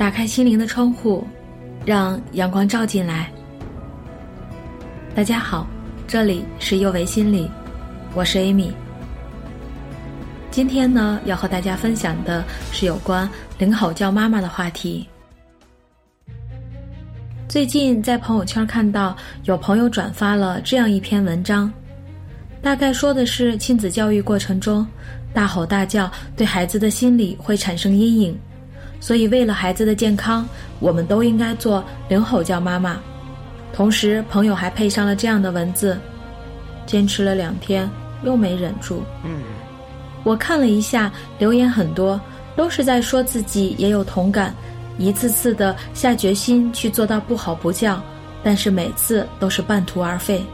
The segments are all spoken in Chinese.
打开心灵的窗户，让阳光照进来。大家好，这里是幼为心理，我是 Amy。今天呢，要和大家分享的是有关领吼叫妈妈的话题。最近在朋友圈看到有朋友转发了这样一篇文章，大概说的是亲子教育过程中大吼大叫对孩子的心理会产生阴影，所以为了孩子的健康，我们都应该做领吼叫妈妈。同时，朋友还配上了这样的文字：坚持了两天又没忍住。嗯。我看了一下留言，很多都是在说自己也有同感，一次次的下决心去做到不吼不叫，但是每次都是半途而废，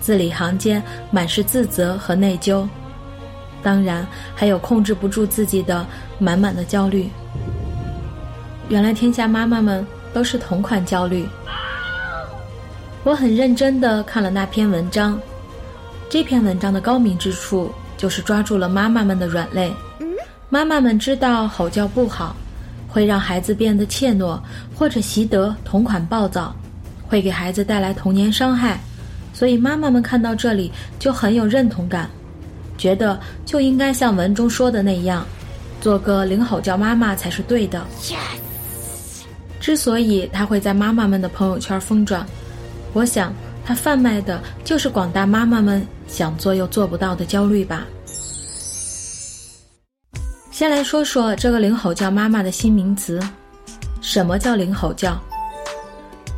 字里行间满是自责和内疚，当然还有控制不住自己的满满的焦虑。原来天下妈妈们都是同款焦虑。我很认真的看了那篇文章，这篇文章的高明之处。就是抓住了妈妈们的软肋，妈妈们知道吼叫不好，会让孩子变得怯懦，或者习得同款暴躁，会给孩子带来童年伤害，所以妈妈们看到这里就很有认同感，觉得就应该像文中说的那样，做个零吼叫妈妈才是对的。之所以他会在妈妈们的朋友圈疯转，我想。他贩卖的就是广大妈妈们想做又做不到的焦虑吧。先来说说这个“零吼叫妈妈”的新名词，什么叫零吼叫？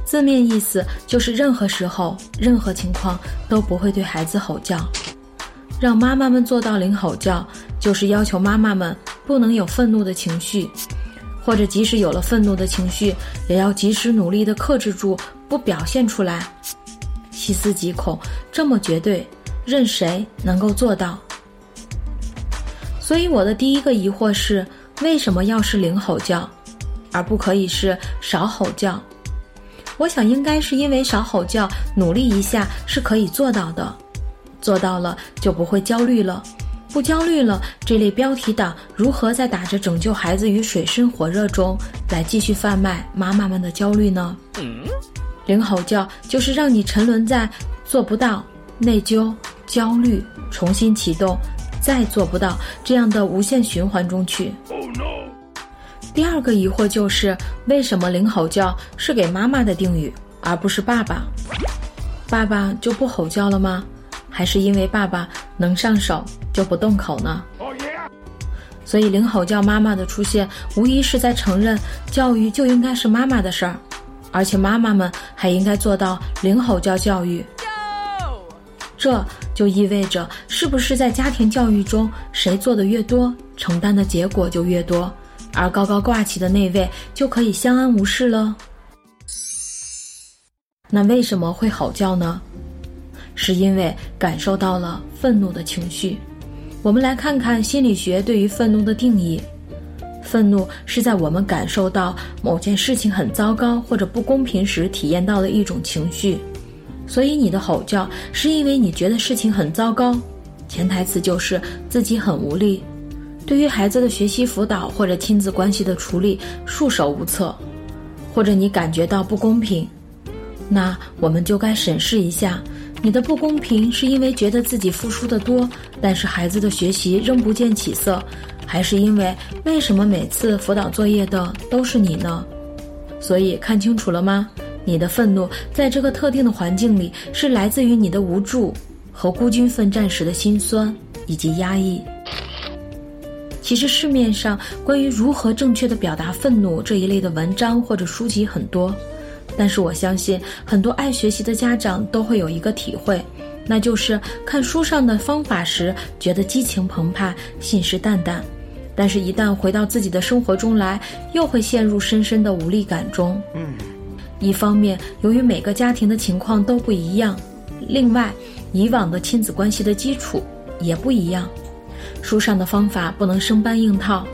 字面意思就是任何时候、任何情况都不会对孩子吼叫。让妈妈们做到零吼叫，就是要求妈妈们不能有愤怒的情绪，或者即使有了愤怒的情绪，也要及时努力的克制住，不表现出来。细思极恐，这么绝对，任谁能够做到？所以我的第一个疑惑是，为什么要是零吼叫，而不可以是少吼叫？我想应该是因为少吼叫，努力一下是可以做到的，做到了就不会焦虑了，不焦虑了，这类标题党如何在打着拯救孩子于水深火热中来继续贩卖妈妈们的焦虑呢？零吼叫就是让你沉沦在做不到、内疚、焦虑、重新启动、再做不到这样的无限循环中去。第二个疑惑就是，为什么零吼叫是给妈妈的定语，而不是爸爸？爸爸就不吼叫了吗？还是因为爸爸能上手就不动口呢？所以领吼叫妈妈的出现，无疑是在承认教育就应该是妈妈的事儿。而且妈妈们还应该做到零吼叫教育，这就意味着，是不是在家庭教育中，谁做的越多，承担的结果就越多，而高高挂起的那位就可以相安无事了？那为什么会吼叫呢？是因为感受到了愤怒的情绪。我们来看看心理学对于愤怒的定义。愤怒是在我们感受到某件事情很糟糕或者不公平时体验到的一种情绪，所以你的吼叫是因为你觉得事情很糟糕，潜台词就是自己很无力，对于孩子的学习辅导或者亲子关系的处理束手无策，或者你感觉到不公平，那我们就该审视一下，你的不公平是因为觉得自己付出的多，但是孩子的学习仍不见起色。还是因为为什么每次辅导作业的都是你呢？所以看清楚了吗？你的愤怒在这个特定的环境里是来自于你的无助和孤军奋战时的辛酸以及压抑。其实市面上关于如何正确的表达愤怒这一类的文章或者书籍很多，但是我相信很多爱学习的家长都会有一个体会，那就是看书上的方法时觉得激情澎湃、信誓旦旦。但是，一旦回到自己的生活中来，又会陷入深深的无力感中。嗯，一方面，由于每个家庭的情况都不一样；另外，以往的亲子关系的基础也不一样，书上的方法不能生搬硬套。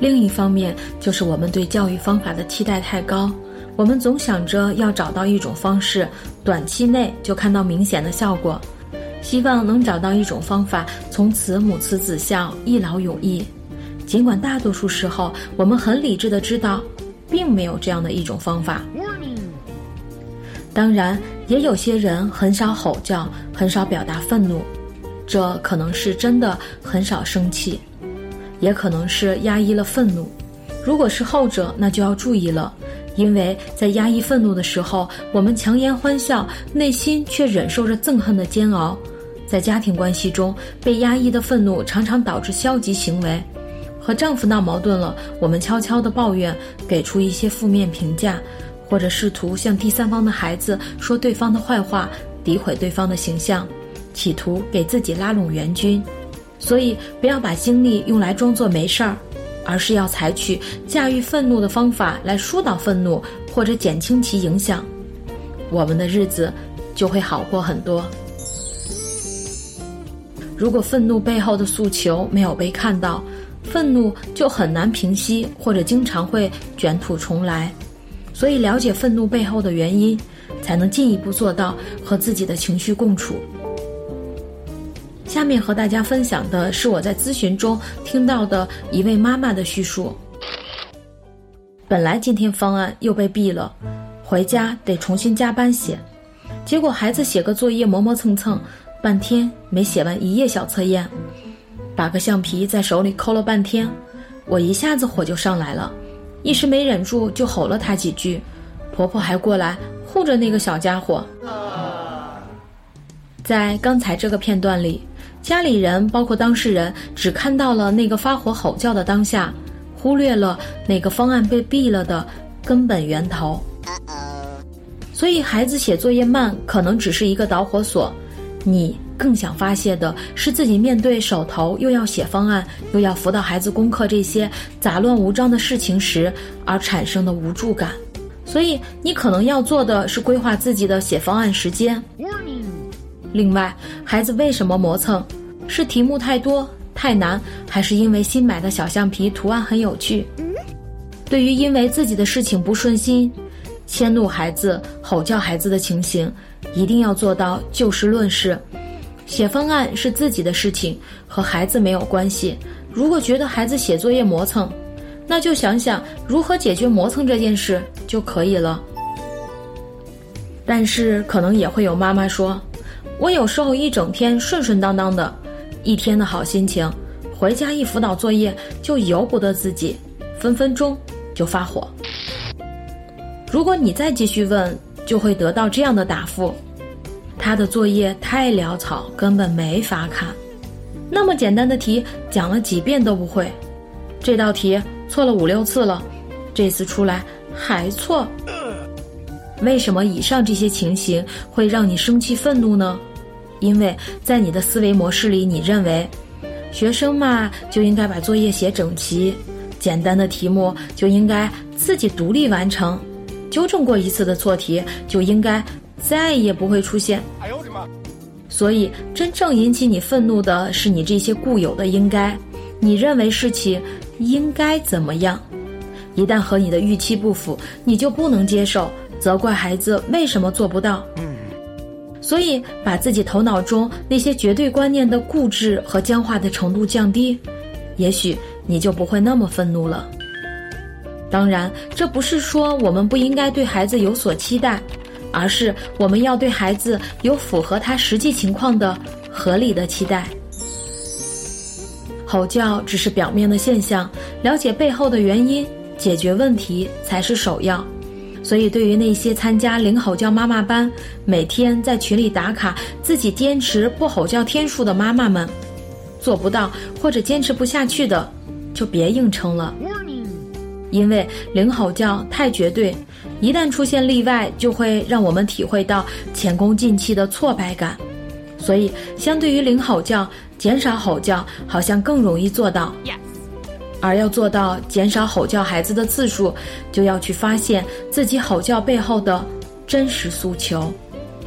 另一方面，就是我们对教育方法的期待太高，我们总想着要找到一种方式，短期内就看到明显的效果。希望能找到一种方法，从此母慈子孝，一劳永逸。尽管大多数时候我们很理智的知道，并没有这样的一种方法。当然，也有些人很少吼叫，很少表达愤怒，这可能是真的很少生气，也可能是压抑了愤怒。如果是后者，那就要注意了，因为在压抑愤怒的时候，我们强颜欢笑，内心却忍受着憎恨的煎熬。在家庭关系中，被压抑的愤怒常常导致消极行为。和丈夫闹矛盾了，我们悄悄地抱怨，给出一些负面评价。或者试图向第三方的孩子说对方的坏话，诋毁对方的形象，企图给自己拉拢援军。所以，不要把精力用来装作没事儿，而是要采取驾驭愤怒的方法来疏导愤怒或者减轻其影响，我们的日子就会好过很多。如果愤怒背后的诉求没有被看到，愤怒就很难平息，或者经常会卷土重来。所以，了解愤怒背后的原因，才能进一步做到和自己的情绪共处。下面和大家分享的是我在咨询中听到的一位妈妈的叙述。本来今天方案又被毙了，回家得重新加班写，结果孩子写个作业磨磨蹭蹭，半天没写完一页小测验，把个橡皮在手里抠了半天，我一下子火就上来了。一时没忍住，就吼了他几句，婆婆还过来护着那个小家伙。在刚才这个片段里，家里人包括当事人只看到了那个发火吼叫的当下，忽略了那个方案被毙了的根本源头。所以孩子写作业慢，可能只是一个导火索。你更想发泄的是自己面对手头又要写方案，又要辅导孩子功课这些杂乱无章的事情时而产生的无助感，所以你可能要做的是规划自己的写方案时间。另外，孩子为什么磨蹭？是题目太多太难，还是因为新买的小橡皮图案很有趣？对于因为自己的事情不顺心，迁怒孩子、吼叫孩子的情形。一定要做到就事论事，写方案是自己的事情，和孩子没有关系。如果觉得孩子写作业磨蹭，那就想想如何解决磨蹭这件事就可以了。但是可能也会有妈妈说，我有时候一整天顺顺当当的，一天的好心情，回家一辅导作业就由不得自己，分分钟就发火。如果你再继续问，就会得到这样的答复。他的作业太潦草，根本没法看。那么简单的题，讲了几遍都不会。这道题错了五六次了，这次出来还错。为什么以上这些情形会让你生气愤怒呢？因为在你的思维模式里，你认为学生嘛就应该把作业写整齐，简单的题目就应该自己独立完成，纠正过一次的错题就应该。再也不会出现。哎呦我的妈！所以，真正引起你愤怒的是你这些固有的应该，你认为事情应该怎么样？一旦和你的预期不符，你就不能接受，责怪孩子为什么做不到。所以，把自己头脑中那些绝对观念的固执和僵化的程度降低，也许你就不会那么愤怒了。当然，这不是说我们不应该对孩子有所期待。而是我们要对孩子有符合他实际情况的合理的期待。吼叫只是表面的现象，了解背后的原因，解决问题才是首要。所以，对于那些参加零吼叫妈妈班，每天在群里打卡，自己坚持不吼叫天数的妈妈们，做不到或者坚持不下去的，就别硬撑了。因为零吼叫太绝对。一旦出现例外，就会让我们体会到前功尽弃的挫败感。所以，相对于零吼叫，减少吼叫好像更容易做到。而要做到减少吼叫孩子的次数，就要去发现自己吼叫背后的真实诉求。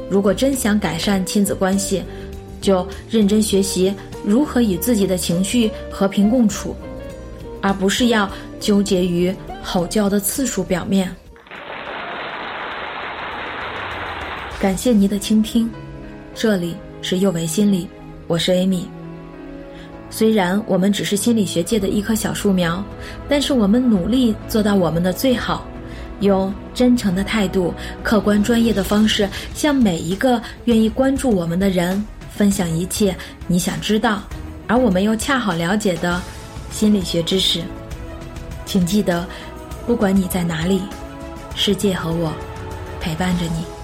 如果真想改善亲子关系，就认真学习如何与自己的情绪和平共处，而不是要纠结于吼叫的次数表面。感谢您的倾听，这里是幼为心理，我是 Amy。虽然我们只是心理学界的一棵小树苗，但是我们努力做到我们的最好，用真诚的态度、客观专业的方式，向每一个愿意关注我们的人分享一切你想知道，而我们又恰好了解的心理学知识。请记得，不管你在哪里，世界和我陪伴着你。